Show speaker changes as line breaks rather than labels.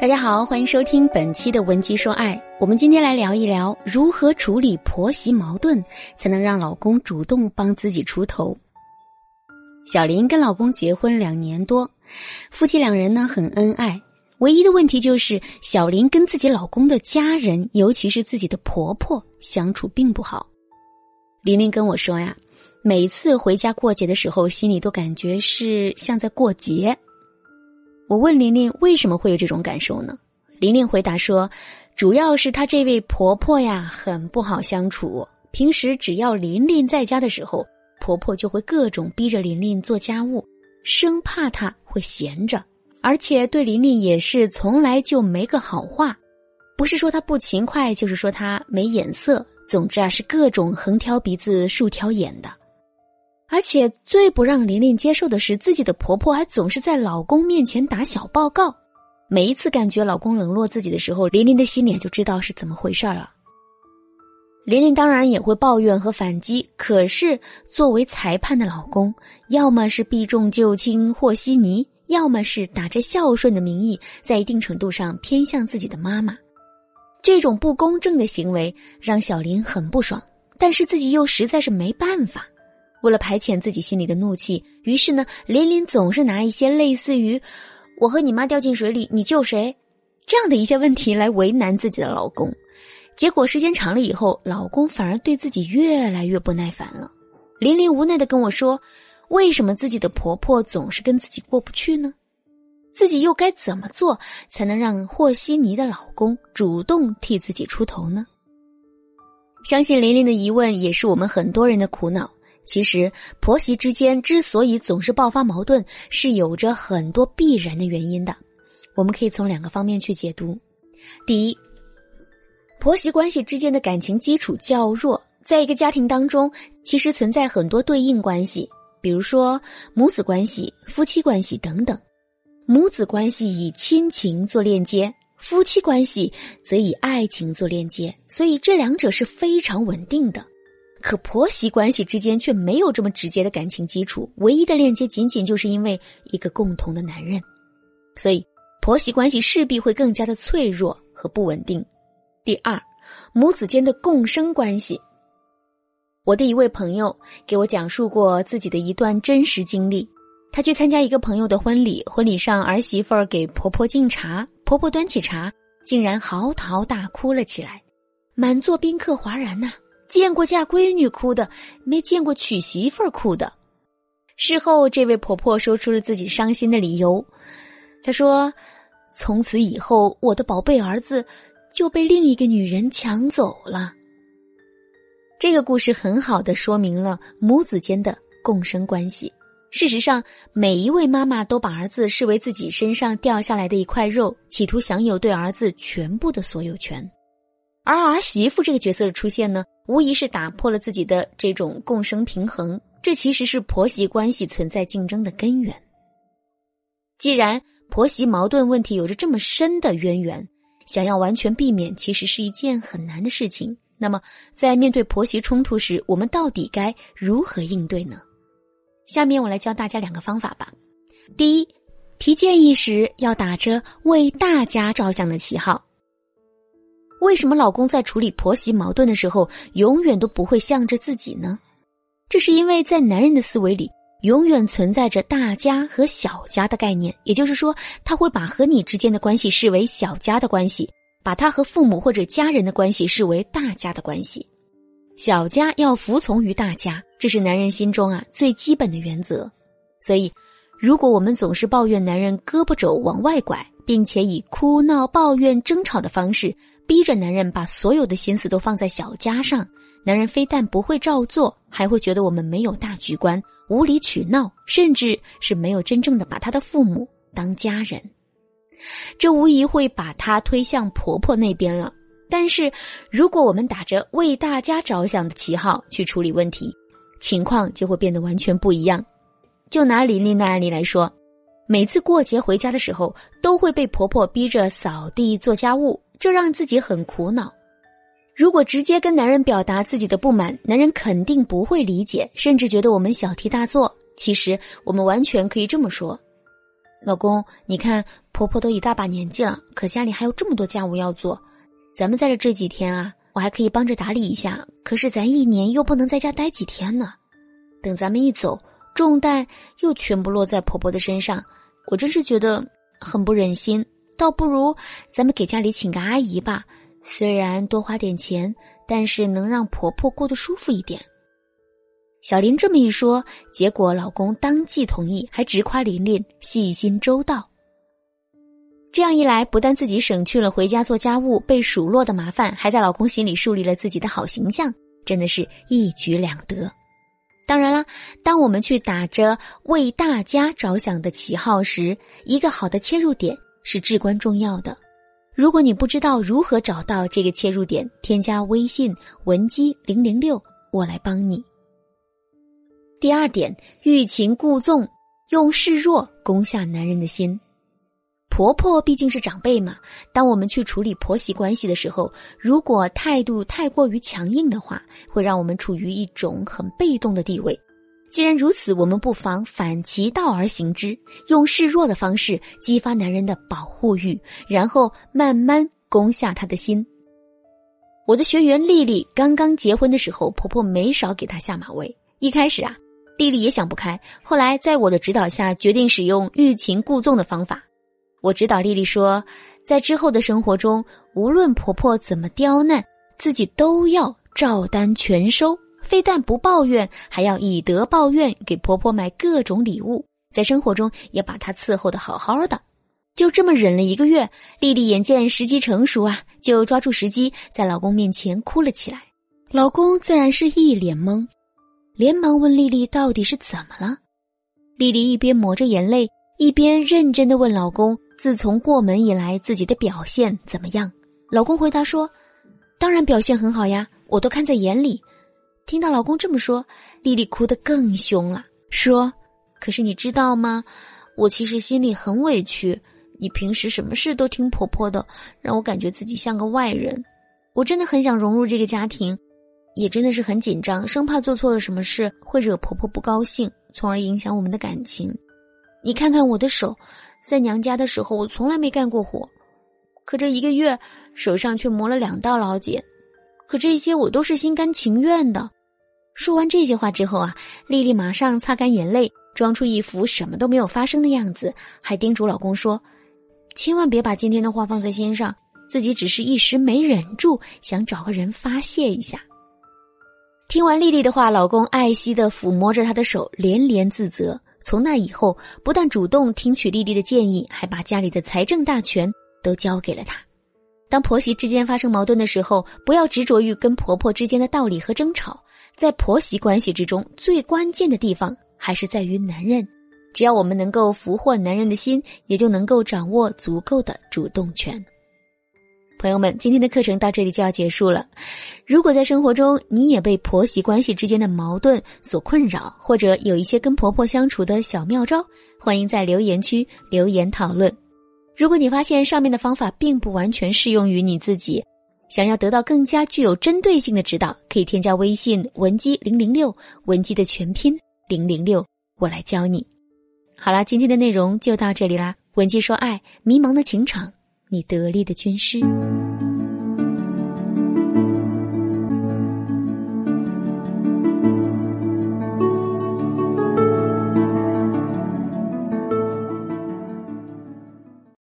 大家好，欢迎收听本期的《文姬说爱》。我们今天来聊一聊如何处理婆媳矛盾，才能让老公主动帮自己出头。小林跟老公结婚两年多，夫妻两人呢很恩爱，唯一的问题就是小林跟自己老公的家人，尤其是自己的婆婆相处并不好。玲玲跟我说呀，每次回家过节的时候，心里都感觉是像在过节。我问玲玲为什么会有这种感受呢？玲玲回答说，主要是她这位婆婆呀很不好相处。平时只要玲玲在家的时候，婆婆就会各种逼着玲玲做家务，生怕她会闲着，而且对玲玲也是从来就没个好话，不是说她不勤快，就是说她没眼色。总之啊，是各种横挑鼻子竖挑眼的。而且最不让玲玲接受的是，自己的婆婆还总是在老公面前打小报告。每一次感觉老公冷落自己的时候，玲玲的心里就知道是怎么回事了。玲玲当然也会抱怨和反击，可是作为裁判的老公，要么是避重就轻和稀泥，要么是打着孝顺的名义，在一定程度上偏向自己的妈妈。这种不公正的行为让小林很不爽，但是自己又实在是没办法。为了排遣自己心里的怒气，于是呢，琳琳总是拿一些类似于“我和你妈掉进水里，你救谁”这样的一些问题来为难自己的老公。结果时间长了以后，老公反而对自己越来越不耐烦了。琳琳无奈的跟我说：“为什么自己的婆婆总是跟自己过不去呢？自己又该怎么做才能让和稀泥的老公主动替自己出头呢？”相信琳琳的疑问也是我们很多人的苦恼。其实，婆媳之间之所以总是爆发矛盾，是有着很多必然的原因的。我们可以从两个方面去解读：第一，婆媳关系之间的感情基础较弱，在一个家庭当中，其实存在很多对应关系，比如说母子关系、夫妻关系等等。母子关系以亲情做链接，夫妻关系则以爱情做链接，所以这两者是非常稳定的。可婆媳关系之间却没有这么直接的感情基础，唯一的链接仅仅就是因为一个共同的男人，所以婆媳关系势必会更加的脆弱和不稳定。第二，母子间的共生关系。我的一位朋友给我讲述过自己的一段真实经历，他去参加一个朋友的婚礼，婚礼上儿媳妇儿给婆婆敬茶，婆婆端起茶，竟然嚎啕大哭了起来，满座宾客哗然呐。见过嫁闺女哭的，没见过娶媳妇儿哭的。事后，这位婆婆说出了自己伤心的理由。她说：“从此以后，我的宝贝儿子就被另一个女人抢走了。”这个故事很好的说明了母子间的共生关系。事实上，每一位妈妈都把儿子视为自己身上掉下来的一块肉，企图享有对儿子全部的所有权。而儿媳妇这个角色的出现呢，无疑是打破了自己的这种共生平衡。这其实是婆媳关系存在竞争的根源。既然婆媳矛盾问题有着这么深的渊源，想要完全避免，其实是一件很难的事情。那么，在面对婆媳冲突时，我们到底该如何应对呢？下面我来教大家两个方法吧。第一，提建议时要打着为大家着想的旗号。为什么老公在处理婆媳矛盾的时候，永远都不会向着自己呢？这是因为在男人的思维里，永远存在着大家和小家的概念。也就是说，他会把和你之间的关系视为小家的关系，把他和父母或者家人的关系视为大家的关系。小家要服从于大家，这是男人心中啊最基本的原则。所以，如果我们总是抱怨男人胳膊肘往外拐，并且以哭闹、抱怨、争吵的方式，逼着男人把所有的心思都放在小家上，男人非但不会照做，还会觉得我们没有大局观、无理取闹，甚至是没有真正的把他的父母当家人。这无疑会把他推向婆婆那边了。但是，如果我们打着为大家着想的旗号去处理问题，情况就会变得完全不一样。就拿琳琳的案例来说，每次过节回家的时候，都会被婆婆逼着扫地做家务。这让自己很苦恼。如果直接跟男人表达自己的不满，男人肯定不会理解，甚至觉得我们小题大做。其实，我们完全可以这么说：老公，你看婆婆都一大把年纪了，可家里还有这么多家务要做，咱们在这这几天啊，我还可以帮着打理一下。可是咱一年又不能在家待几天呢，等咱们一走，重担又全部落在婆婆的身上，我真是觉得很不忍心。倒不如咱们给家里请个阿姨吧，虽然多花点钱，但是能让婆婆过得舒服一点。小林这么一说，结果老公当即同意，还直夸琳琳细心周到。这样一来，不但自己省去了回家做家务被数落的麻烦，还在老公心里树立了自己的好形象，真的是一举两得。当然了，当我们去打着为大家着想的旗号时，一个好的切入点是至关重要的。如果你不知道如何找到这个切入点，添加微信文姬零零六，我来帮你。第二点，欲擒故纵，用示弱攻下男人的心。婆婆毕竟是长辈嘛，当我们去处理婆媳关系的时候，如果态度太过于强硬的话，会让我们处于一种很被动的地位。既然如此，我们不妨反其道而行之，用示弱的方式激发男人的保护欲，然后慢慢攻下他的心。我的学员丽丽刚刚结婚的时候，婆婆没少给她下马威。一开始啊。丽丽也想不开，后来在我的指导下，决定使用欲擒故纵的方法。我指导丽丽说，在之后的生活中，无论婆婆怎么刁难，自己都要照单全收，非但不抱怨，还要以德报怨，给婆婆买各种礼物，在生活中也把她伺候的好好的。就这么忍了一个月，丽丽眼见时机成熟啊，就抓住时机在老公面前哭了起来。老公自然是一脸懵。连忙问丽丽到底是怎么了，丽丽一边抹着眼泪，一边认真的问老公：“自从过门以来，自己的表现怎么样？”老公回答说：“当然表现很好呀，我都看在眼里。”听到老公这么说，丽丽哭得更凶了，说：“可是你知道吗？我其实心里很委屈。你平时什么事都听婆婆的，让我感觉自己像个外人。我真的很想融入这个家庭。”也真的是很紧张，生怕做错了什么事会惹婆婆不高兴，从而影响我们的感情。你看看我的手，在娘家的时候我从来没干过活，可这一个月手上却磨了两道老茧。可这些我都是心甘情愿的。说完这些话之后啊，丽丽马上擦干眼泪，装出一副什么都没有发生的样子，还叮嘱老公说：“千万别把今天的话放在心上，自己只是一时没忍住，想找个人发泄一下。”听完丽丽的话，老公爱惜的抚摸着她的手，连连自责。从那以后，不但主动听取丽丽的建议，还把家里的财政大权都交给了她。当婆媳之间发生矛盾的时候，不要执着于跟婆婆之间的道理和争吵。在婆媳关系之中，最关键的地方还是在于男人。只要我们能够俘获男人的心，也就能够掌握足够的主动权。朋友们，今天的课程到这里就要结束了。如果在生活中你也被婆媳关系之间的矛盾所困扰，或者有一些跟婆婆相处的小妙招，欢迎在留言区留言讨论。如果你发现上面的方法并不完全适用于你自己，想要得到更加具有针对性的指导，可以添加微信文姬零零六，文姬的全拼零零六，我来教你。好了，今天的内容就到这里啦。文姬说爱，迷茫的情场。你得力的军师。